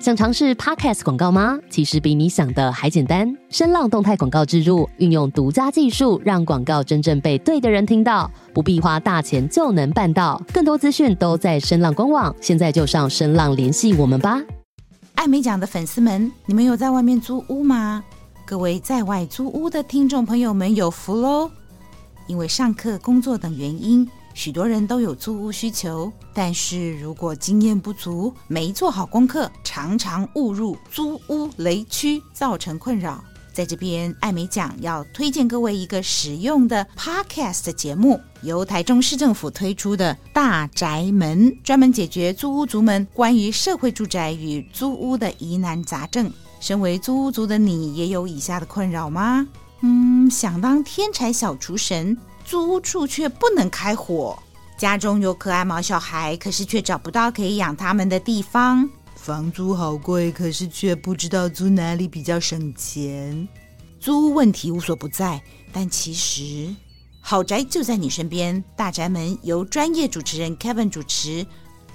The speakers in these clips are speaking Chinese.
想尝试 Podcast 广告吗？其实比你想的还简单。声浪动态广告植入，运用独家技术，让广告真正被对的人听到，不必花大钱就能办到。更多资讯都在声浪官网，现在就上声浪联系我们吧。艾美奖的粉丝们，你们有在外面租屋吗？各位在外租屋的听众朋友们有福喽！因为上课、工作等原因。许多人都有租屋需求，但是如果经验不足，没做好功课，常常误入租屋雷区，造成困扰。在这边，艾美奖要推荐各位一个实用的 Podcast 节目，由台中市政府推出的《大宅门》，专门解决租屋族们关于社会住宅与租屋的疑难杂症。身为租屋族的你，也有以下的困扰吗？嗯，想当天才小厨神。租屋处却不能开火，家中有可爱毛小孩，可是却找不到可以养他们的地方。房租好贵，可是却不知道租哪里比较省钱。租屋问题无所不在，但其实好宅就在你身边。大宅门由专业主持人 Kevin 主持，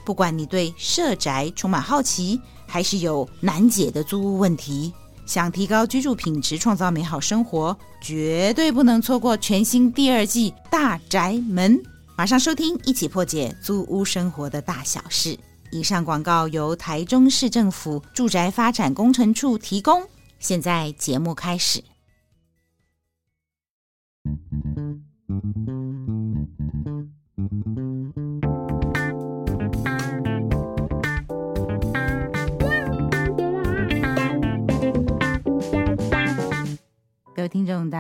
不管你对社宅充满好奇，还是有难解的租屋问题。想提高居住品质，创造美好生活，绝对不能错过全新第二季《大宅门》。马上收听，一起破解租屋生活的大小事。以上广告由台中市政府住宅发展工程处提供。现在节目开始。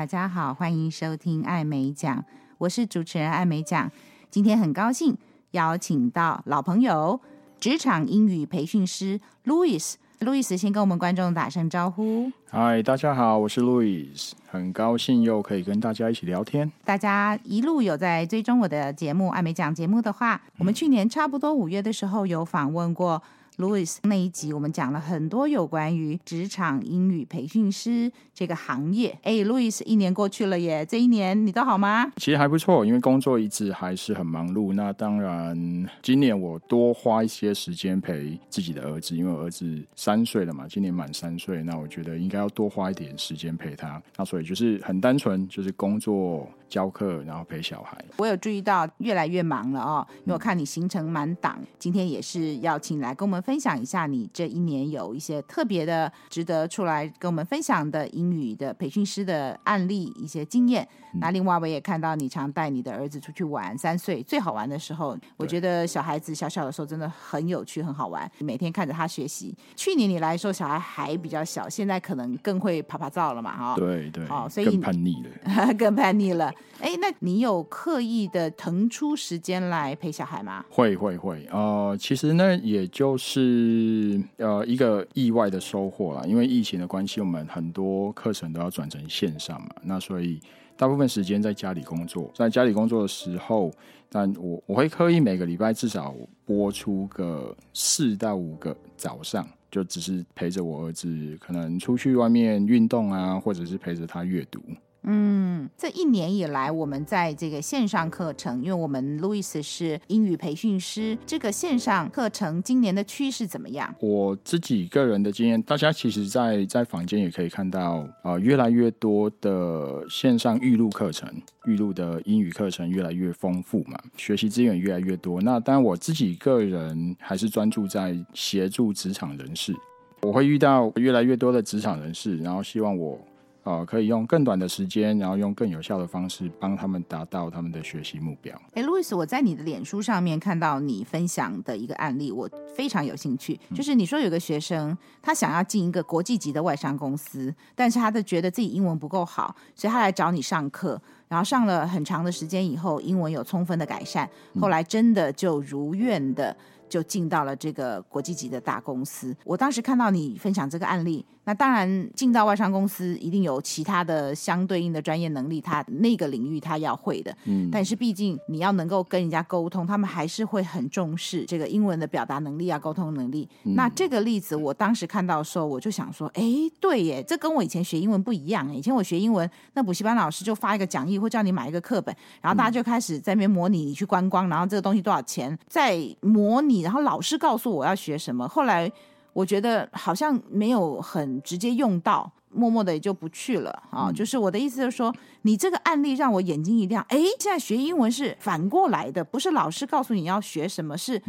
大家好，欢迎收听艾美奖，我是主持人艾美奖。今天很高兴邀请到老朋友，职场英语培训师 Louis。Louis 先跟我们观众打声招呼。嗨，大家好，我是 Louis，很高兴又可以跟大家一起聊天。大家一路有在追踪我的节目艾美奖节目的话，我们去年差不多五月的时候有访问过。Louis 那一集，我们讲了很多有关于职场英语培训师这个行业。哎，Louis，一年过去了耶，这一年你都好吗？其实还不错，因为工作一直还是很忙碌。那当然，今年我多花一些时间陪自己的儿子，因为我儿子三岁了嘛，今年满三岁。那我觉得应该要多花一点时间陪他。那所以就是很单纯，就是工作。教课，然后陪小孩。我有注意到越来越忙了哦，因为我看你行程满档。今天也是要请来跟我们分享一下你这一年有一些特别的、值得出来跟我们分享的英语的培训师的案例、一些经验。嗯、那另外我也看到你常带你的儿子出去玩，三岁最好玩的时候，我觉得小孩子小小的时候真的很有趣、很好玩。每天看着他学习。去年你来的时候小孩还比较小，现在可能更会趴趴走了嘛，哈。对对。哦，所以 更叛逆了，更叛逆了。哎，那你有刻意的腾出时间来陪小孩吗？会会会，呃，其实呢，也就是呃一个意外的收获啦。因为疫情的关系，我们很多课程都要转成线上嘛，那所以大部分时间在家里工作。在家里工作的时候，但我我会刻意每个礼拜至少播出个四到五个早上，就只是陪着我儿子，可能出去外面运动啊，或者是陪着他阅读。嗯，这一年以来，我们在这个线上课程，因为我们 Louis 是英语培训师，这个线上课程今年的趋势怎么样？我自己个人的经验，大家其实在，在在坊间也可以看到，啊、越来越多的线上预录课程，预录的英语课程越来越丰富嘛，学习资源越来越多。那当然，我自己个人还是专注在协助职场人士，我会遇到越来越多的职场人士，然后希望我。呃，可以用更短的时间，然后用更有效的方式帮他们达到他们的学习目标。哎，Louis，我在你的脸书上面看到你分享的一个案例，我非常有兴趣。就是你说有个学生，他想要进一个国际级的外商公司，但是他的觉得自己英文不够好，所以他来找你上课，然后上了很长的时间以后，英文有充分的改善，后来真的就如愿的就进到了这个国际级的大公司。我当时看到你分享这个案例。那当然，进到外商公司一定有其他的相对应的专业能力，他那个领域他要会的。嗯，但是毕竟你要能够跟人家沟通，他们还是会很重视这个英文的表达能力啊，沟通能力。嗯。那这个例子，我当时看到的时候，我就想说，哎，对耶，这跟我以前学英文不一样。以前我学英文，那补习班老师就发一个讲义，或叫你买一个课本，然后大家就开始在那边模拟你去观光，然后这个东西多少钱，在模拟，然后老师告诉我要学什么。后来。我觉得好像没有很直接用到，默默的也就不去了啊。嗯、就是我的意思就是说，你这个案例让我眼睛一亮，哎，现在学英文是反过来的，不是老师告诉你要学什么，是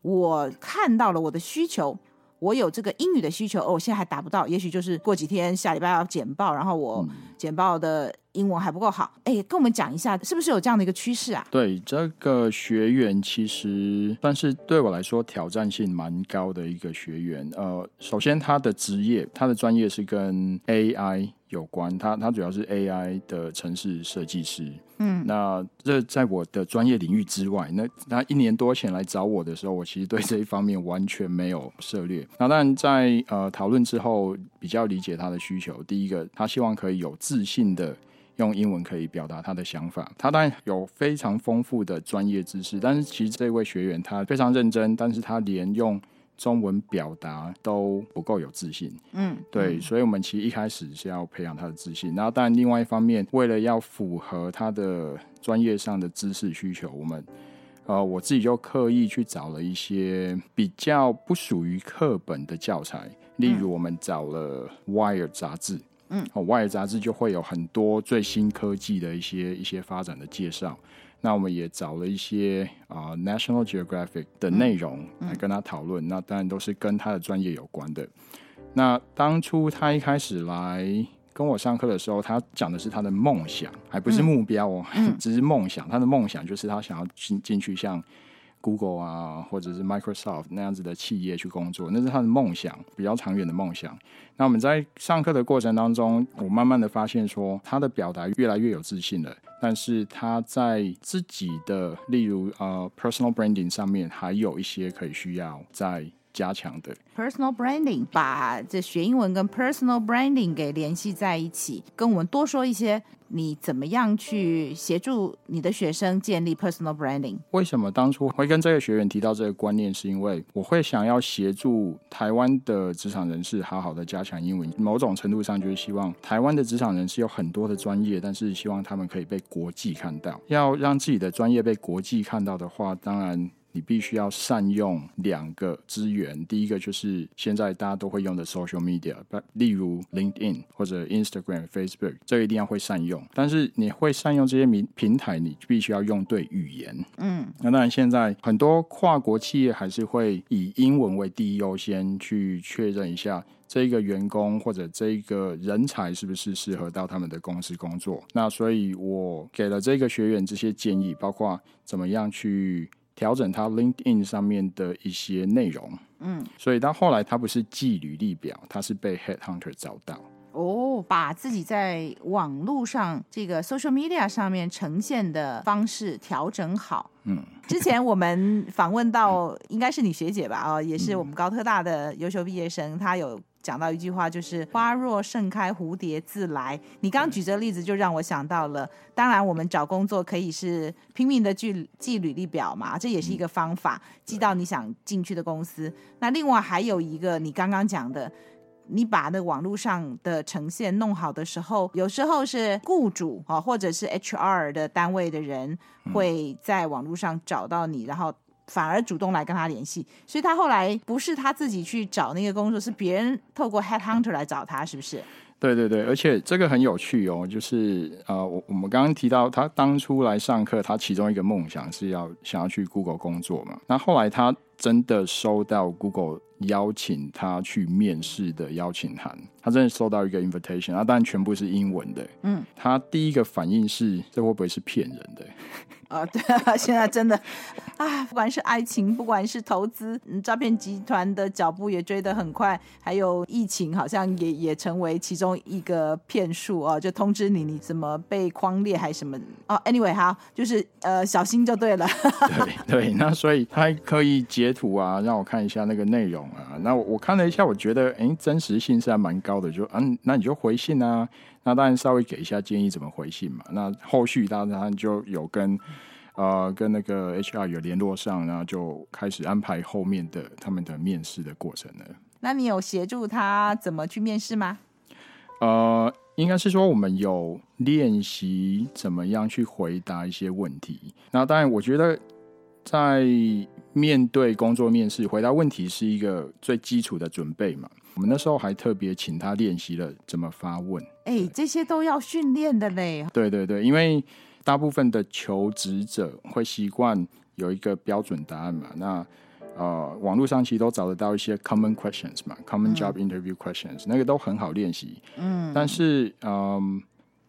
我看到了我的需求。我有这个英语的需求，哦，我现在还达不到，也许就是过几天下礼拜要简报，然后我简报的英文还不够好。哎，跟我们讲一下，是不是有这样的一个趋势啊？对，这个学员其实算是对我来说挑战性蛮高的一个学员。呃，首先他的职业，他的专业是跟 AI 有关，他他主要是 AI 的城市设计师。嗯，那这在我的专业领域之外，那他一年多前来找我的时候，我其实对这一方面完全没有涉猎。那当然在呃讨论之后，比较理解他的需求。第一个，他希望可以有自信的用英文可以表达他的想法。他当然有非常丰富的专业知识，但是其实这位学员他非常认真，但是他连用中文表达都不够有自信，嗯，对，所以我们其实一开始是要培养他的自信，然后但另外一方面，为了要符合他的专业上的知识需求，我们，呃，我自己就刻意去找了一些比较不属于课本的教材，例如我们找了《Wire》杂志，嗯，哦，《Wire》杂志就会有很多最新科技的一些一些发展的介绍。那我们也找了一些啊、呃、National Geographic 的内容来跟他讨论，那当然都是跟他的专业有关的。那当初他一开始来跟我上课的时候，他讲的是他的梦想，还不是目标哦，嗯、只是梦想。他的梦想就是他想要进进去像 Google 啊，或者是 Microsoft 那样子的企业去工作，那是他的梦想，比较长远的梦想。那我们在上课的过程当中，我慢慢的发现说，他的表达越来越有自信了。但是他在自己的，例如呃，personal branding 上面，还有一些可以需要再加强的。personal branding 把这学英文跟 personal branding 给联系在一起，跟我们多说一些。你怎么样去协助你的学生建立 personal branding？为什么当初会跟这个学员提到这个观念？是因为我会想要协助台湾的职场人士好好的加强英文。某种程度上，就是希望台湾的职场人士有很多的专业，但是希望他们可以被国际看到。要让自己的专业被国际看到的话，当然。你必须要善用两个资源，第一个就是现在大家都会用的 social media，例如 LinkedIn 或者 Instagram、Facebook，这一定要会善用。但是你会善用这些平平台，你必须要用对语言。嗯，那当然现在很多跨国企业还是会以英文为第一优先去确认一下这个员工或者这个人才是不是适合到他们的公司工作。那所以我给了这个学员这些建议，包括怎么样去。调整他 LinkedIn 上面的一些内容，嗯，所以到后来他不是寄履历表，他是被 Headhunter 找到。哦，把自己在网络上这个 social media 上面呈现的方式调整好。嗯，之前我们访问到 应该是你学姐吧？啊、哦，也是我们高特大的优秀毕业生，她有。讲到一句话，就是“花若盛开，蝴蝶自来”。你刚举这个例子，就让我想到了。当然，我们找工作可以是拼命的去寄履历表嘛，这也是一个方法，寄到你想进去的公司。那另外还有一个，你刚刚讲的，你把那网络上的呈现弄好的时候，有时候是雇主啊，或者是 HR 的单位的人会在网络上找到你，然后。反而主动来跟他联系，所以他后来不是他自己去找那个工作，是别人透过 headhunter 来找他，是不是？对对对，而且这个很有趣哦，就是呃，我我们刚刚提到他当初来上课，他其中一个梦想是要想要去 Google 工作嘛，那后来他真的收到 Google 邀请他去面试的邀请函，他真的收到一个 invitation，那当然全部是英文的，嗯，他第一个反应是这会不会是骗人的？啊，对啊，现在真的啊，不管是爱情，不管是投资，嗯，诈骗集团的脚步也追得很快，还有疫情，好像也也成为其中一个骗术啊，就通知你你怎么被框列还是什么啊？Anyway，好，就是呃，小心就对了。对对，那所以他还可以截图啊，让我看一下那个内容啊。那我我看了一下，我觉得哎，真实性是还蛮高的，就嗯，那你就回信啊。那当然稍微给一下建议怎么回信嘛。那后续当然就有跟呃跟那个 HR 有联络上，然后就开始安排后面的他们的面试的过程了。那你有协助他怎么去面试吗？呃，应该是说我们有练习怎么样去回答一些问题。那当然，我觉得在面对工作面试，回答问题是一个最基础的准备嘛。我们那时候还特别请他练习了怎么发问。哎，这些都要训练的嘞。对对对，因为大部分的求职者会习惯有一个标准答案嘛。那呃，网络上其实都找得到一些 common questions 嘛，common job interview questions，嗯，那个都很好练习。嗯，但是嗯，呃，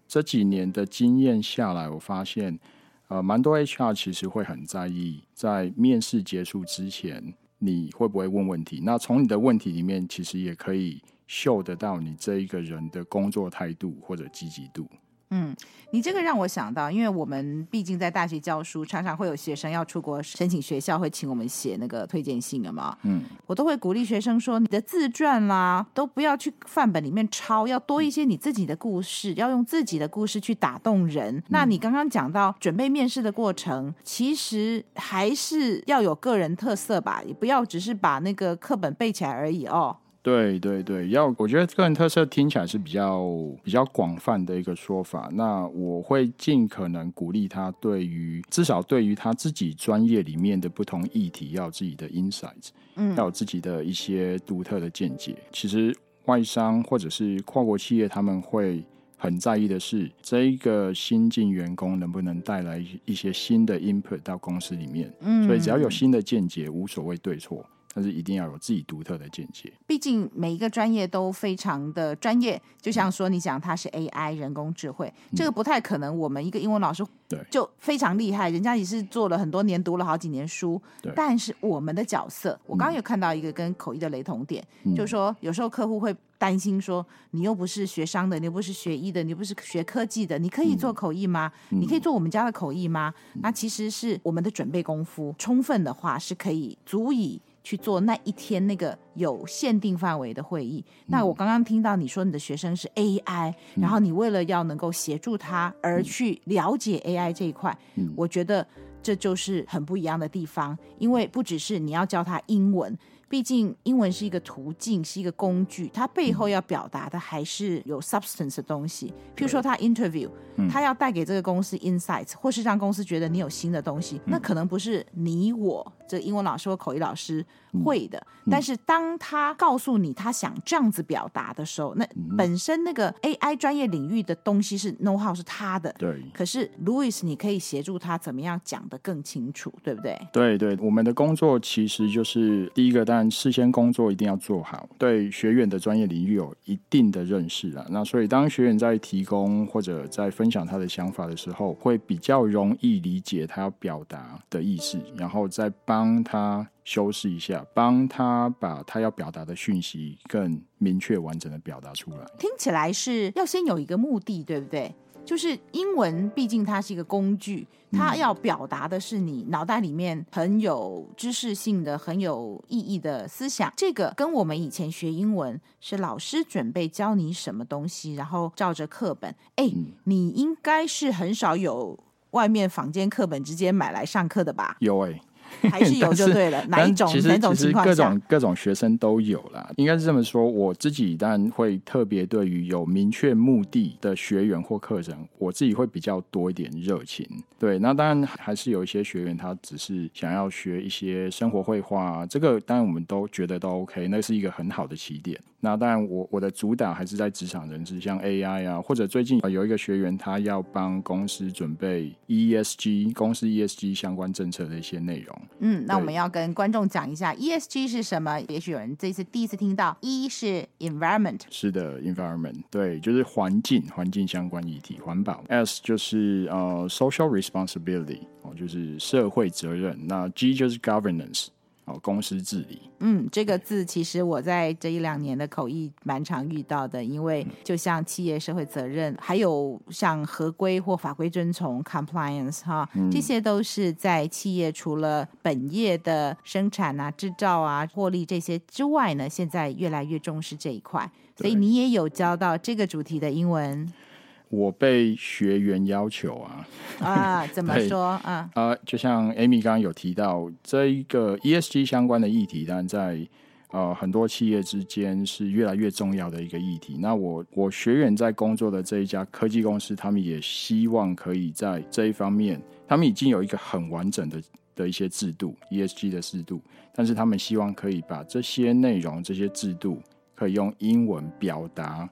这几年的经验下来，我发现。呃，蛮多 HR 其实会很在意，在面试结束之前，你会不会问问题？那从你的问题里面，其实也可以嗅得到你这一个人的工作态度或者积极度。嗯，你这个让我想到，因为我们毕竟在大学教书，常常会有学生要出国申请学校，会请我们写那个推荐信的嘛。嗯，我都会鼓励学生说，你的自传啦，都不要去范本里面抄，要多一些你自己的故事，要用自己的故事去打动人。嗯，那你刚刚讲到准备面试的过程，其实还是要有个人特色吧，也不要只是把那个课本背起来而已哦。对对对，要我觉得个人特色听起来是比较比较广泛的一个说法。那我会尽可能鼓励他，对于至少对于他自己专业里面的不同议题，要有自己的 insights，嗯，要有自己的一些独特的见解。其实外商或者是跨国企业，他们会很在意的是这一个新进员工能不能带来一些新的 input 到公司里面。嗯，所以只要有新的见解，无所谓对错。但是一定要有自己独特的见解。毕竟每一个专业都非常的专业，就像说你讲他是 AI 人工智慧，嗯，这个不太可能。我们一个英文老师对就非常厉害，人家也是做了很多年，读了好几年书。对。但是我们的角色，我刚刚有看到一个跟口译的雷同点，嗯，就是说有时候客户会担心说，你又不是学商的，你又不是学医的，你又不是学科技的，你可以做口译吗？嗯，你可以做我们家的口译吗？嗯，那其实是我们的准备功夫充分的话，是可以足以。去做那一天那个有限定范围的会议。那我刚刚听到你说你的学生是 AI，然后你为了要能够协助他而去了解 AI 这一块，我觉得这就是很不一样的地方，因为不只是你要教他英文。毕竟英文是一个途径，是一个工具，它背后要表达的还是有 substance 的东西。譬如说，他 interview，他要带给这个公司 insights，或是让公司觉得你有新的东西，那可能不是你我这个英文老师或口译老师会的。但是当他告诉你他想这样子表达的时候，那本身那个 AI 专业领域的东西是 know how 是他的。对。可是 Louis，你可以协助他怎么样讲得更清楚，对不对？对对，我们的工作其实就是第一个，当然事先工作一定要做好，对学员的专业领域有一定的认识了。那所以当学员在提供或者在分享他的想法的时候，会比较容易理解他要表达的意思，然后再帮他修饰一下，帮他把他要表达的讯息更明确完整的表达出来。听起来是要先有一个目的，对不对？就是英文，毕竟它是一个工具，它要表达的是你脑袋里面很有知识性的、很有意义的思想。这个跟我们以前学英文是老师准备教你什么东西，然后照着课本。哎，你应该是很少有外面坊间课本直接买来上课的吧？有哎、欸。还是有就对了，哪一种？其实哪种情况下？其实各种各种学生都有啦，应该是这么说。我自己当然会特别对于有明确目的的学员或课程，我自己会比较多一点热情。对，那当然还是有一些学员他只是想要学一些生活绘画，这个当然我们都觉得都 OK，那是一个很好的起点。那当然我，我我的主打还是在职场人士，像 AI 啊，或者最近有一个学员他要帮公司准备 ESG 公司 ESG 相关政策的一些内容。嗯，那我们要跟观众讲一下 ESG 是什么？也许有人这次第一次听到，E 是 environment，是的，environment，对，就是环境，环境相关议题，环保。S 就是呃 social responsibility，哦，就是社会责任。那 G 就是 governance。公司治理，嗯，这个字其实我在这一两年的口译蛮常遇到的，因为就像企业社会责任，还有像合规或法规遵从 compliance 哈，这些都是在企业除了本业的生产啊、制造啊、获利这些之外呢，现在越来越重视这一块，所以你也有教到这个主题的英文。我被学员要求啊，啊，怎么说啊？啊，就像 Amy 刚刚有提到这一个 ESG 相关的议题，但在呃很多企业之间是越来越重要的一个议题。那我我学员在工作的这一家科技公司，他们也希望可以在这一方面，他们已经有一个很完整的的一些制度，ESG 的制度，但是他们希望可以把这些内容、这些制度可以用英文表达。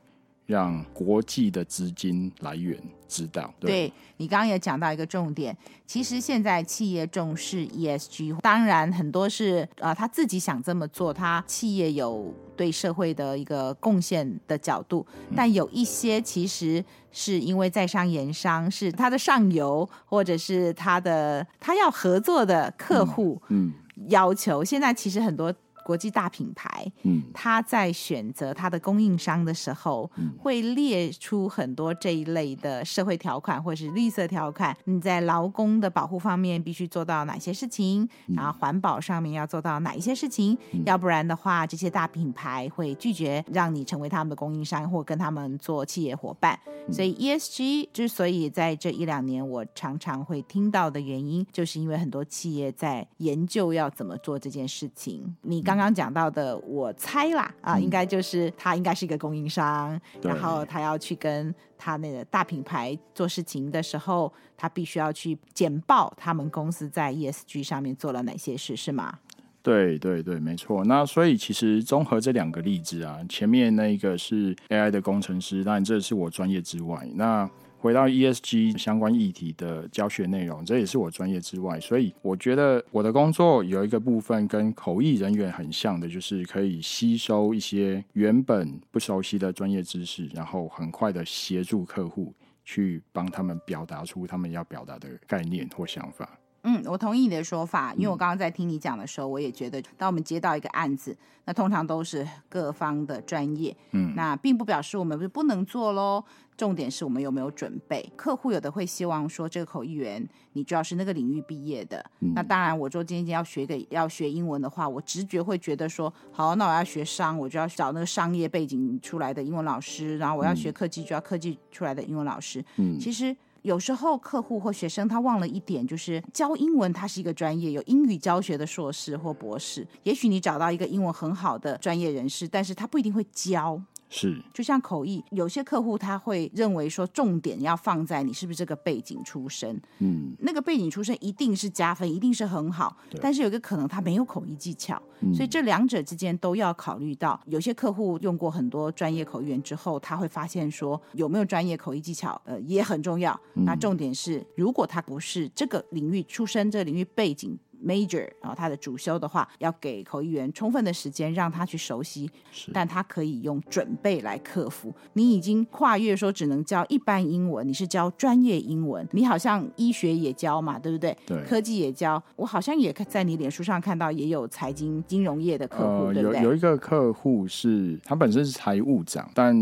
让国际的资金来源知道。对，对，你刚刚也讲到一个重点，其实现在企业重视 ESG，当然很多是啊、呃、他自己想这么做，他企业有对社会的一个贡献的角度，但有一些其实是因为在商言商，是他的上游或者是他的他要合作的客户，嗯，要求、嗯、现在其实很多。国际大品牌，嗯，他在选择他的供应商的时候，嗯，会列出很多这一类的社会条款或者是绿色条款。你在劳工的保护方面必须做到哪些事情？嗯，然后环保上面要做到哪一些事情？嗯，要不然的话，这些大品牌会拒绝让你成为他们的供应商或跟他们做企业伙伴。嗯，所以 ESG 之所以在这一两年我常常会听到的原因，就是因为很多企业在研究要怎么做这件事情。你刚。刚刚讲到的，我猜啦啊，嗯、应该就是他应该是一个供应商，然后他要去跟他那个大品牌做事情的时候，他必须要去简报他们公司在 ESG 上面做了哪些事，是吗？对对对，没错。那所以其实综合这两个例子啊，前面那一个是 AI 的工程师，当然这是我专业之外，那。回到 ESG 相关议题的教学内容，这也是我专业之外，所以我觉得我的工作有一个部分跟口译人员很像的，就是可以吸收一些原本不熟悉的专业知识，然后很快的协助客户去帮他们表达出他们要表达的概念或想法。嗯，我同意你的说法，因为我刚刚在听你讲的时候，我也觉得，当我们接到一个案子，那通常都是各方的专业，嗯，那并不表示我们不不能做喽。重点是我们有没有准备？客户有的会希望说，这个口译员你主要是那个领域毕业的。嗯、那当然，我说今天要学个要学英文的话，我直觉会觉得说，好，那我要学商，我就要找那个商业背景出来的英文老师。然后我要学科技，就要科技出来的英文老师。嗯，其实有时候客户或学生他忘了一点，就是教英文，它是一个专业，有英语教学的硕士或博士。也许你找到一个英文很好的专业人士，但是他不一定会教。是，就像口译，有些客户他会认为说，重点要放在你是不是这个背景出身，嗯，那个背景出身一定是加分，一定是很好，但是有一个可能他没有口译技巧，嗯、所以这两者之间都要考虑到。有些客户用过很多专业口译员之后，他会发现说，有没有专业口译技巧，呃，也很重要。嗯、那重点是，如果他不是这个领域出身，这个领域背景。Major 然后他的主修的话，要给口译员充分的时间让他去熟悉，但他可以用准备来克服。你已经跨越说只能教一般英文，你是教专业英文，你好像医学也教嘛，对不对？对，科技也教。我好像也在你脸书上看到也有财经金融业的客户，呃、对不对？有有一个客户是他本身是财务长，但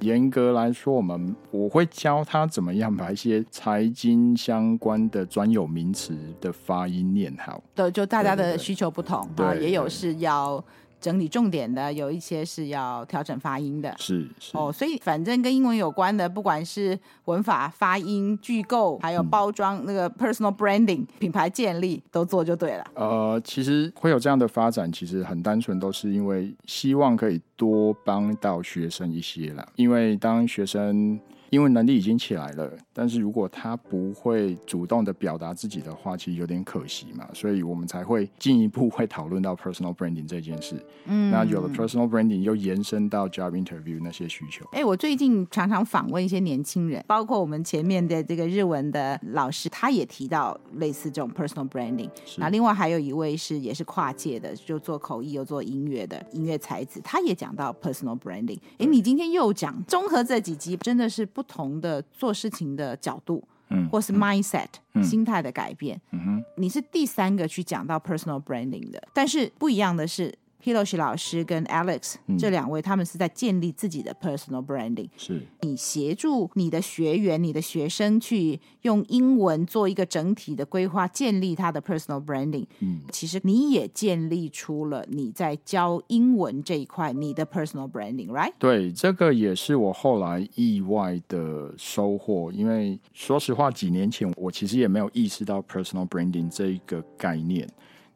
严格来说，我们我会教他怎么样把一些财经相关的专有名词的发音念好。对，就大家的需求不同啊，也有是要整理重点的，有一些是要调整发音的，是是哦，所以反正跟英文有关的，不管是文法、发音、句构，还有包装，嗯、那个 personal branding 品牌建立都做就对了。呃，其实会有这样的发展，其实很单纯，都是因为希望可以多帮到学生一些啦，因为当学生。英文能力已经起来了，但是如果他不会主动的表达自己的话，其实有点可惜嘛，所以我们才会进一步会讨论到 personal branding 这件事。嗯，那有了 personal branding，又延伸到 job interview 那些需求。哎，我最近常常访问一些年轻人，包括我们前面的这个日文的老师，他也提到类似这种 personal branding。那另外还有一位是也是跨界的，就做口译又做音乐的音乐才子，他也讲到 personal branding。哎，你今天又讲，综合这几集真的是不。不同的做事情的角度，嗯，或是 mindset、嗯、心态的改变，嗯哼，你是第三个去讲到 personal branding 的，但是不一样的是。Hiroshi 老师跟 Alex、嗯、这两位，他们是在建立自己的 personal branding。是你协助你的学员、你的学生去用英文做一个整体的规划，建立他的 personal branding。嗯，其实你也建立出了你在教英文这一块你的 personal branding，right？对，这个也是我后来意外的收获，因为说实话，几年前我其实也没有意识到 personal branding 这一个概念。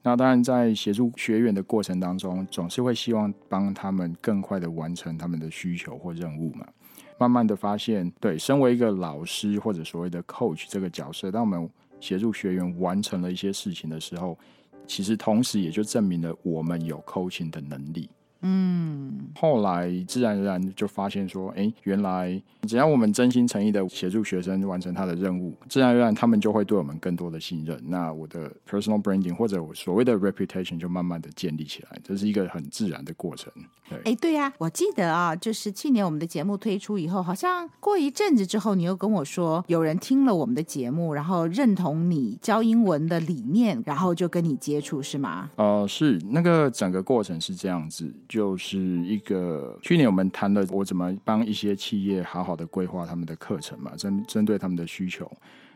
那当然，在协助学员的过程当中，总是会希望帮他们更快的完成他们的需求或任务嘛。慢慢的发现，对，身为一个老师或者所谓的 coach 这个角色，当我们协助学员完成了一些事情的时候，其实同时也就证明了我们有 coaching 的能力。嗯，后来自然而然就发现说，哎，原来只要我们真心诚意的协助学生完成他的任务，自然而然他们就会对我们更多的信任。那我的 personal branding 或者我所谓的 reputation 就慢慢的建立起来，这是一个很自然的过程。对，哎，对呀，我记得啊，就是去年我们的节目推出以后，好像过一阵子之后，你又跟我说，有人听了我们的节目，然后认同你教英文的理念，然后就跟你接触，是吗？呃，是，那个整个过程是这样子。就是一个去年我们谈了我怎么帮一些企业好好的规划他们的课程嘛，针针对他们的需求。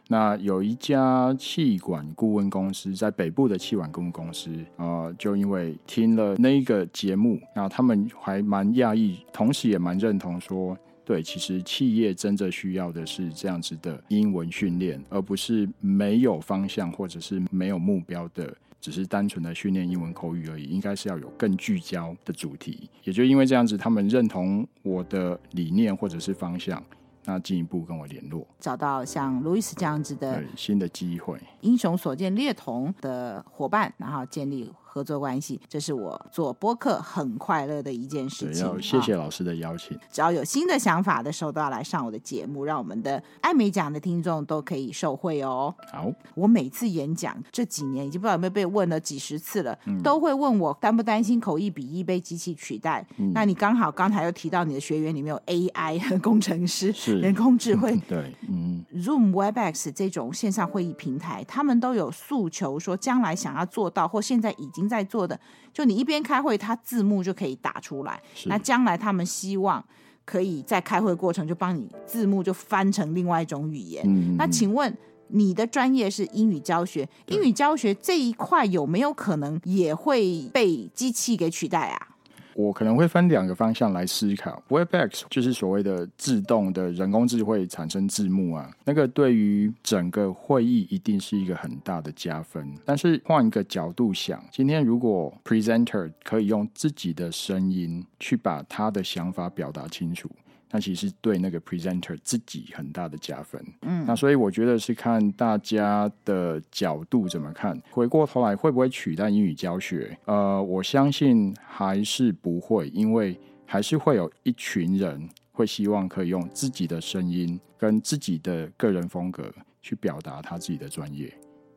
那有一家气管顾问公司在北部的气管顾问公司啊、呃，就因为听了那一个节目，然后他们还蛮讶异，同时也蛮认同说，对，其实企业真正需要的是这样子的英文训练，而不是没有方向或者是没有目标的。只是单纯的训练英文口语而已，应该是要有更聚焦的主题。也就因为这样子，他们认同我的理念或者是方向，那进一步跟我联络，找到像路易斯这样子的新的机会，英雄所见略同的伙伴，然后建立。合作关系，这是我做播客很快乐的一件事情。要谢谢老师的邀请。只要有新的想法的时候，都要来上我的节目，让我们的艾美奖的听众都可以受惠哦。好，我每次演讲这几年已经不知道有没有被问了几十次了，嗯、都会问我担不担心口译笔译被机器取代？嗯、那你刚好刚才又提到你的学员里面有 AI 和工程师，是人工智慧，对，嗯，Zoom、Webex 这种线上会议平台，他们都有诉求说将来想要做到，或现在已经。在做的，就你一边开会，它字幕就可以打出来。那将来他们希望可以在开会过程就帮你字幕就翻成另外一种语言。嗯、那请问你的专业是英语教学，英语教学这一块有没有可能也会被机器给取代啊？我可能会分两个方向来思考。Webex 就是所谓的自动的人工智慧产生字幕啊，那个对于整个会议一定是一个很大的加分。但是换一个角度想，今天如果 Presenter 可以用自己的声音去把他的想法表达清楚。那其实对那个 presenter 自己很大的加分，嗯，那所以我觉得是看大家的角度怎么看。回过头来会不会取代英语教学？呃，我相信还是不会，因为还是会有一群人会希望可以用自己的声音跟自己的个人风格去表达他自己的专业。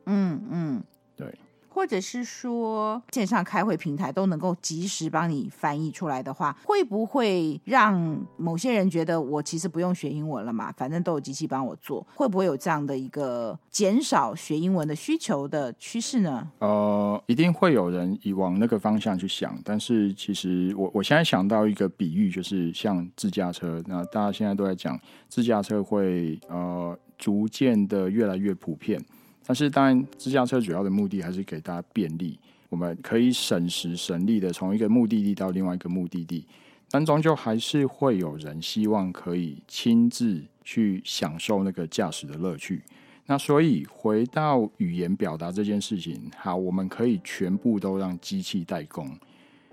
嗯嗯，嗯对。或者是说线上开会平台都能够及时帮你翻译出来的话，会不会让某些人觉得我其实不用学英文了嘛？反正都有机器帮我做，会不会有这样的一个减少学英文的需求的趋势呢？呃，一定会有人以往那个方向去想，但是其实我我现在想到一个比喻，就是像自驾车，那大家现在都在讲自驾车会呃逐渐的越来越普遍。但是，当然，自驾车主要的目的还是给大家便利，我们可以省时省力的从一个目的地到另外一个目的地，但终究还是会有人希望可以亲自去享受那个驾驶的乐趣。那所以回到语言表达这件事情，好，我们可以全部都让机器代工。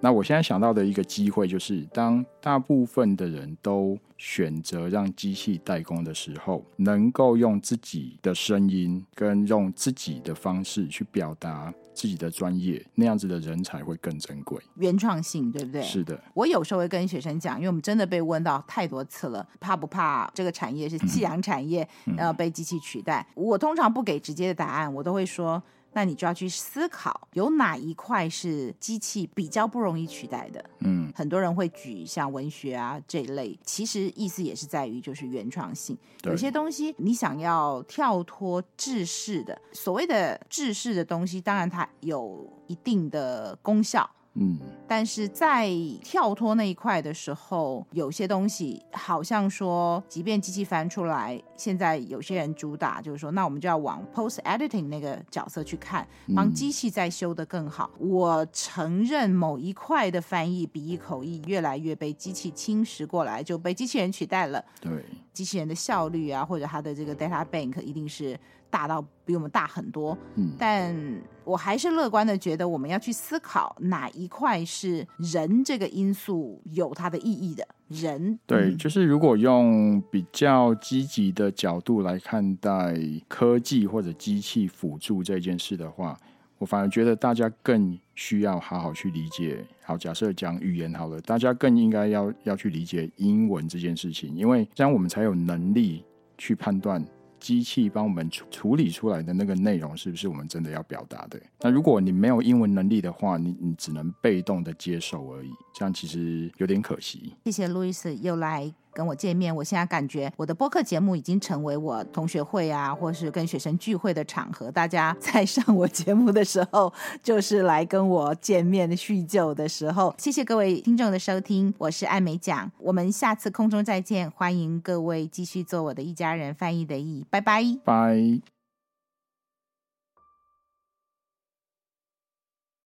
那我现在想到的一个机会，就是当大部分的人都选择让机器代工的时候，能够用自己的声音跟用自己的方式去表达自己的专业，那样子的人才会更珍贵。原创性，对不对？是的。我有时候会跟学生讲，因为我们真的被问到太多次了，怕不怕这个产业是夕阳产业，然后被机器取代？嗯、我通常不给直接的答案，我都会说。那你就要去思考，有哪一块是机器比较不容易取代的？嗯，很多人会举像文学啊这一类，其实意思也是在于就是原创性。有些东西你想要跳脱制式的，所谓的制式的东西，当然它有一定的功效。嗯，但是在跳脱那一块的时候，有些东西好像说，即便机器翻出来，现在有些人主打就是说，那我们就要往 post editing 那个角色去看，帮机器再修得更好。嗯、我承认某一块的翻译、笔译、口译越来越被机器侵蚀过来，就被机器人取代了。对，机器人的效率啊，或者它的这个 data bank 一定是。大到比我们大很多，嗯，但我还是乐观的觉得，我们要去思考哪一块是人这个因素有它的意义的。人。对，嗯、就是如果用比较积极的角度来看待科技或者机器辅助这件事的话，我反而觉得大家更需要好好去理解。好，假设讲语言好了，大家更应该要要去理解英文这件事情，因为这样我们才有能力去判断。机器帮我们处处理出来的那个内容，是不是我们真的要表达的？那如果你没有英文能力的话，你你只能被动的接受而已，这样其实有点可惜。谢谢路易斯又来。跟我见面，我现在感觉我的播客节目已经成为我同学会啊，或是跟学生聚会的场合。大家在上我节目的时候，就是来跟我见面叙旧的时候。谢谢各位听众的收听，我是艾美奖，我们下次空中再见，欢迎各位继续做我的一家人。翻译的译，拜拜，拜。